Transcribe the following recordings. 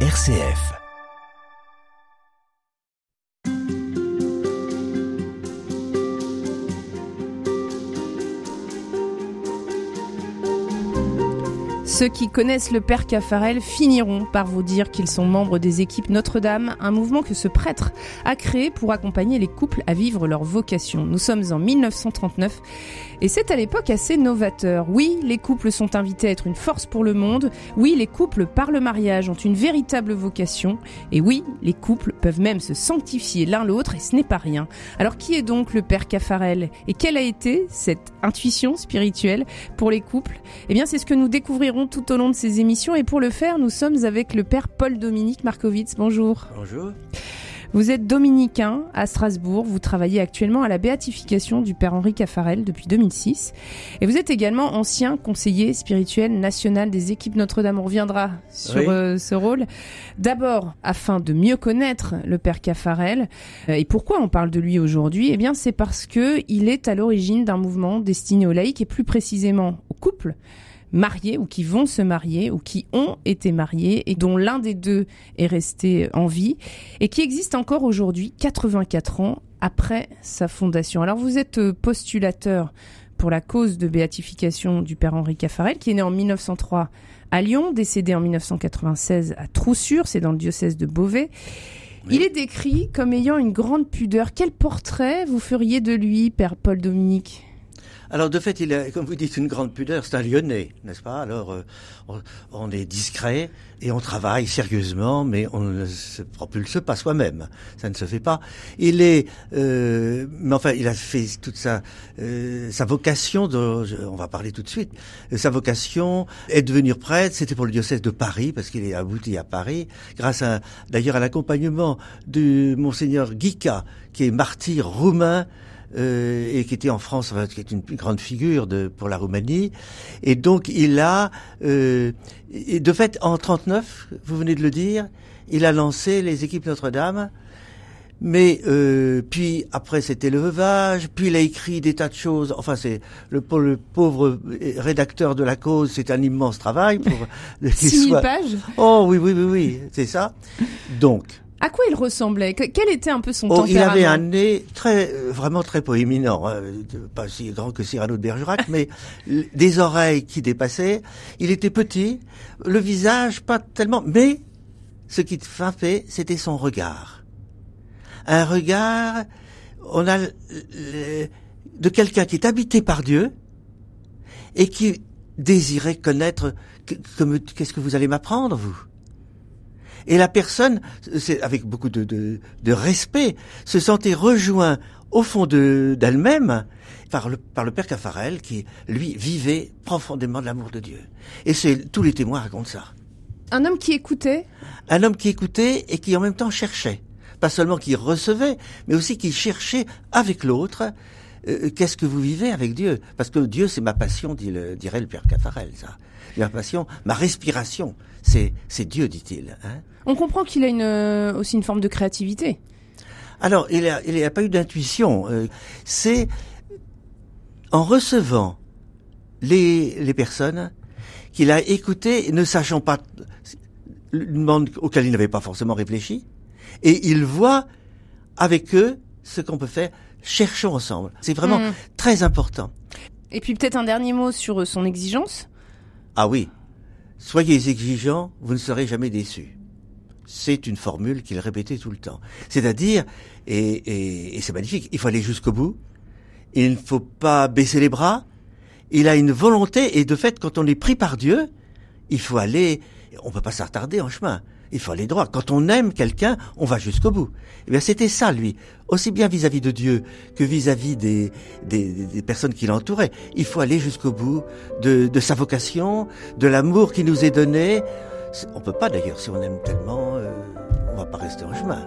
RCF. Ceux qui connaissent le père Caffarel finiront par vous dire qu'ils sont membres des équipes Notre-Dame, un mouvement que ce prêtre a créé pour accompagner les couples à vivre leur vocation. Nous sommes en 1939 et c'est à l'époque assez novateur. Oui, les couples sont invités à être une force pour le monde. Oui, les couples par le mariage ont une véritable vocation. Et oui, les couples peuvent même se sanctifier l'un l'autre et ce n'est pas rien. Alors qui est donc le père Caffarel et quelle a été cette intuition spirituelle pour les couples? Eh bien, c'est ce que nous découvrirons tout au long de ces émissions. Et pour le faire, nous sommes avec le père Paul-Dominique Markovitz. Bonjour. Bonjour. Vous êtes dominicain à Strasbourg. Vous travaillez actuellement à la béatification du père Henri Caffarel depuis 2006. Et vous êtes également ancien conseiller spirituel national des équipes Notre-Dame. On reviendra sur Oui. euh, ce rôle. D'abord, afin de mieux connaître le père Caffarel. Euh, et pourquoi on parle de lui aujourd'hui? Eh bien, c'est parce que il est à l'origine d'un mouvement destiné aux laïcs et plus précisément aux couples mariés ou qui vont se marier ou qui ont été mariés et dont l'un des deux est resté en vie et qui existe encore aujourd'hui 84 ans après sa fondation. Alors vous êtes euh, postulateur pour la cause de béatification du père Henri Caffarel qui est né en 1903 à Lyon, décédé en 1996 à Troussure, c'est dans le diocèse de Beauvais. Il est décrit comme ayant une grande pudeur. Quel portrait vous feriez de lui, père Paul Dominique Alors de fait, il a, comme vous dites, une grande pudeur. C'est un Lyonnais, n'est-ce pas? Alors euh, on, on est discret et on travaille sérieusement, mais on ne se propulse pas soi-même. Ça ne se fait pas. Il est, euh, mais enfin, il a fait toute sa euh, sa vocation. De, on va parler tout de suite. Euh, Sa vocation est de devenir prêtre. C'était pour le diocèse de Paris parce qu'il est abouti à Paris, grâce à d'ailleurs à l'accompagnement de monseigneur Guica, qui est martyr roumain euh, et qui était en France, enfin, qui est une grande figure de, pour la Roumanie. Et donc il a, euh, et de fait, en 39, vous venez de le dire, il a lancé les équipes Notre-Dame. Mais euh, puis après c'était le veuvage, puis il a écrit des tas de choses. Enfin c'est le, le pauvre rédacteur de la cause, c'est un immense travail pour qu'il 6000 soit- pages Oh oui oui oui oui, c'est ça. Donc À quoi il ressemblait Que- Quel était un peu son Oh, il tempérament avait un nez très, euh, vraiment très proéminent, hein, pas si grand que Cyrano de Bergerac, mais des oreilles qui dépassaient. Il était petit, le visage pas tellement, mais ce qui frappait, c'était son regard. Un regard, on a le- de quelqu'un qui est habité par Dieu et qui désirait connaître qu'est-ce que vous allez m'apprendre, vous? Et la personne, c'est avec beaucoup de, de, de respect, se sentait rejoint au fond de d'elle-même par le par le père Caffarel qui lui vivait profondément de l'amour de Dieu. Et c'est tous les témoins racontent ça. Un homme qui écoutait? Un homme qui écoutait et qui en même temps cherchait, pas seulement qui recevait, mais aussi qui cherchait avec l'autre. Euh, Qu'est-ce que vous vivez avec Dieu? Parce que Dieu, c'est ma passion, dit le- dirait le père Caffarel. Ça, ma passion, ma respiration, c'est c'est Dieu, dit-il. Hein On comprend qu'il a une, euh, aussi une forme de créativité. Alors, il n'y a, il a pas eu d'intuition. euh, c'est en recevant les, les personnes qu'il a écoutées, ne sachant pas le monde auquel il n'avait pas forcément réfléchi, et il voit avec eux ce qu'on peut faire. Cherchons ensemble. C'est vraiment Mm. très important. Et puis peut-être un dernier mot sur euh, son exigence? Ah oui, soyez exigeants, vous ne serez jamais déçus. C'est une formule qu'il répétait tout le temps. C'est-à-dire, et, et- et c'est magnifique, il faut aller jusqu'au bout, il ne faut pas baisser les bras, il a une volonté, et de fait, quand on est pris par Dieu, il faut aller, on peut pas s'attarder en chemin, il faut aller droit. Quand on aime quelqu'un, on va jusqu'au bout. Eh bien, c'était ça, lui, aussi bien vis-à-vis de Dieu que vis-à-vis des, des, des personnes qui l'entouraient. Il faut aller jusqu'au bout de, de sa vocation, de l'amour qui nous est donné. On peut pas d'ailleurs, si on aime tellement, euh, on va pas rester en chemin.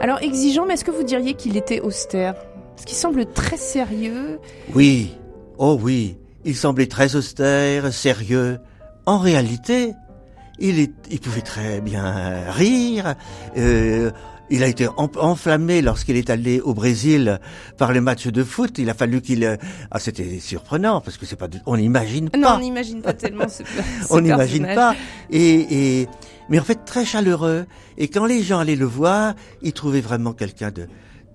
Alors exigeant, mais est-ce que vous diriez qu'il était austère? Parce qu'il semble très sérieux. Oui, oh oui, il semblait très austère, sérieux. En réalité, il, est, il pouvait très bien rire. Euh, il a été enflammé lorsqu'il est allé au Brésil par les matchs de foot. Il a fallu qu'il. Euh, ah, c'était surprenant parce que c'est pas. On n'imagine pas. Non, on n'imagine pas tellement. Ce, on n'imagine pas. Et, et mais en fait très chaleureux. Et quand les gens allaient le voir, ils trouvaient vraiment quelqu'un de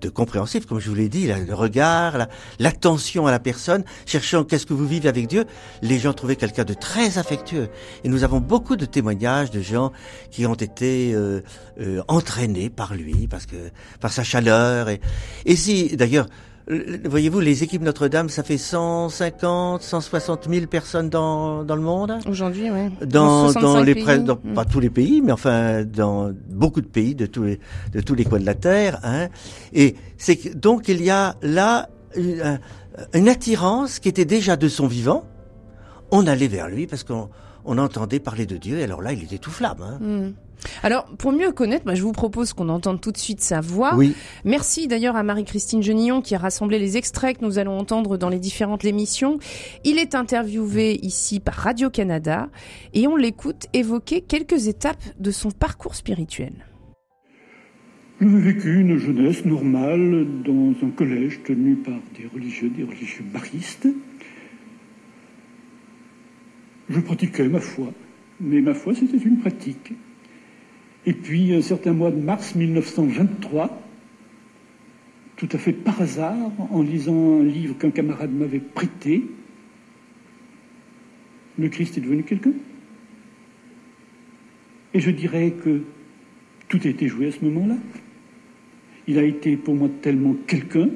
de compréhensif, comme je vous l'ai dit, le regard, l'attention à la personne, cherchant qu'est-ce que vous vivez avec Dieu. Les gens trouvaient quelqu'un de très affectueux. Et nous avons beaucoup de témoignages de gens qui ont été euh, euh, entraînés par lui, parce que par sa chaleur. Et, et si, d'ailleurs, Voyez-vous, les équipes Notre-Dame, ça fait 150, 160 000 personnes dans, dans le monde. Aujourd'hui, oui. Dans, dans les dans, mm. pas tous les pays, mais enfin dans beaucoup de pays de tous les de tous les coins de la terre. Hein. Et c'est donc il y a là une, une attirance qui était déjà de son vivant. On allait vers lui parce qu'on on entendait parler de Dieu. Et alors là, il était tout flamme. Hein. Mm. Alors, pour mieux connaître, bah, je vous propose qu'on entende tout de suite sa voix. Oui. Merci d'ailleurs à Marie-Christine Genillon qui a rassemblé les extraits que nous allons entendre dans les différentes émissions. Il est interviewé ici par Radio-Canada et on l'écoute évoquer quelques étapes de son parcours spirituel. J'ai vécu une jeunesse normale dans un collège tenu par des religieux, des religieux baristes. Je pratiquais ma foi, mais ma foi c'était une pratique. Et puis, un certain mois de mars 1923, tout à fait par hasard, en lisant un livre qu'un camarade m'avait prêté, le Christ est devenu quelqu'un. Et je dirais que tout a été joué à ce moment-là. Il a été pour moi tellement quelqu'un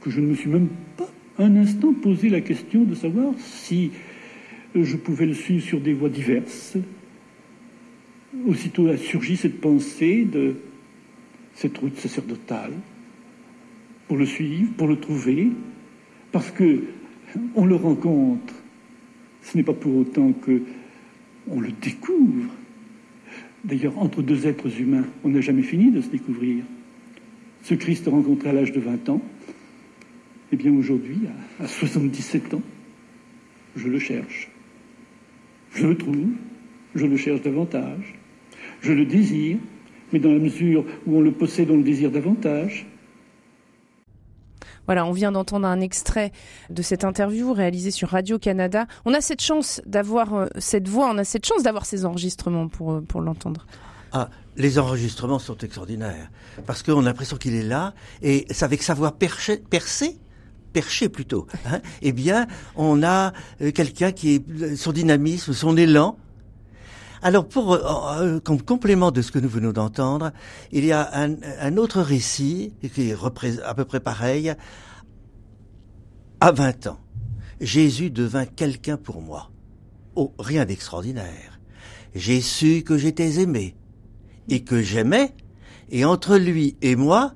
que je ne me suis même pas un instant posé la question de savoir si je pouvais le suivre sur des voies diverses, aussitôt a surgi cette pensée de cette route sacerdotale pour le suivre, pour le trouver, parce que on le rencontre. Ce n'est pas pour autant que on le découvre. D'ailleurs, entre deux êtres humains, on n'a jamais fini de se découvrir. Ce Christ rencontré à l'âge de 20 ans, eh bien aujourd'hui, à 77 ans, je le cherche. Je le trouve, je le cherche davantage. Je le désire, mais dans la mesure où on le possède, on le désire davantage. Voilà, on vient d'entendre un extrait de cette interview réalisée sur Radio-Canada. On a cette chance d'avoir euh, cette voix, on a cette chance d'avoir ces enregistrements pour, euh, pour l'entendre. Ah, les enregistrements sont extraordinaires. Parce qu'on a l'impression qu'il est là, et c'est avec sa voix perchée, percée, perché plutôt, hein, eh bien, on a euh, quelqu'un qui est son dynamisme, son élan, alors, pour euh, euh, comme complément de ce que nous venons d'entendre, il y a un, autre récit qui est à peu près pareil. À 20 ans, Jésus devint quelqu'un pour moi. Oh, rien d'extraordinaire. J'ai su que j'étais aimé et que j'aimais, et entre lui et moi,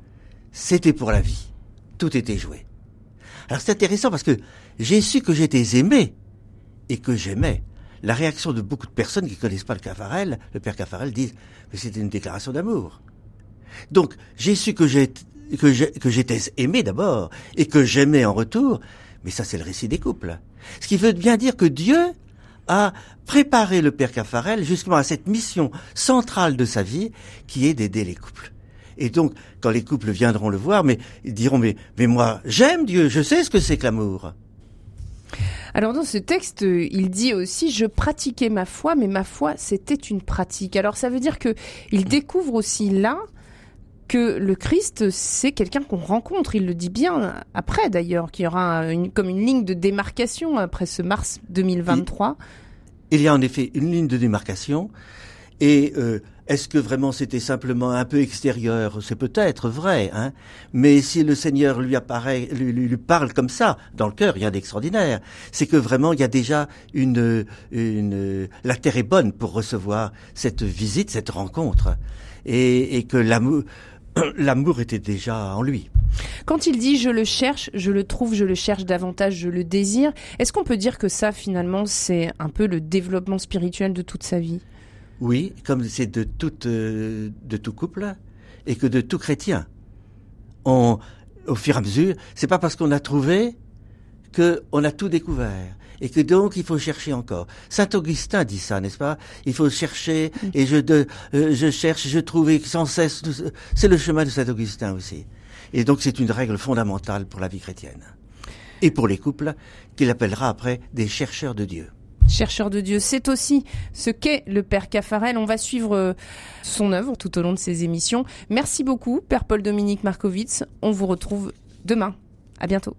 c'était pour la vie. Tout était joué. Alors c'est intéressant parce que j'ai su que j'étais aimé et que j'aimais la réaction de beaucoup de personnes qui ne connaissent pas le Caffarel, le père Caffarel, disent mais c'était une déclaration d'amour. Donc j'ai su que j'étais aimé d'abord et que j'aimais en retour, mais ça c'est le récit des couples. Ce qui veut bien dire que Dieu a préparé le père Caffarel justement à cette mission centrale de sa vie qui est d'aider les couples. Et donc, quand les couples viendront le voir, mais ils diront, mais, mais moi, j'aime Dieu, je sais ce que c'est que l'amour. Alors dans ce texte, il dit aussi je pratiquais ma foi, mais ma foi c'était une pratique. Alors ça veut dire que il découvre aussi là que le Christ, c'est quelqu'un qu'on rencontre. Il le dit bien après d'ailleurs, qu'il y aura comme une ligne de démarcation après ce mars 2023. Il, y a en effet une ligne de démarcation et euh, est-ce que vraiment c'était simplement un peu extérieur? C'est peut-être vrai, hein. Mais si le Seigneur lui apparaît, lui, parle comme ça, dans le cœur, rien d'extraordinaire. C'est que vraiment il y a déjà une, une, la terre est bonne pour recevoir cette visite, cette rencontre, et, et que l'amour, l'amour était déjà en lui. Quand il dit je le cherche, je le trouve, je le cherche davantage, je le désire, est-ce qu'on peut dire que ça finalement c'est un peu le développement spirituel de toute sa vie? Oui, comme c'est de euh, de tout couple. et que de tout chrétien. On, au fur et à mesure, c'est pas parce qu'on a trouvé qu'on a tout découvert et que donc il faut chercher encore. Saint Augustin dit ça, n'est-ce pas? Il faut chercher et je, de, euh, je cherche, je trouve sans cesse. C'est le chemin de Saint Augustin aussi. Et donc c'est une règle fondamentale pour la vie chrétienne et pour les couples qu'il appellera après des chercheurs de Dieu. Chercheur de Dieu, c'est aussi ce qu'est le Père Caffarel. On va suivre euh, son œuvre tout au long de ces émissions. Merci beaucoup, Père Paul-Dominique Markovitz. On vous retrouve demain. À bientôt.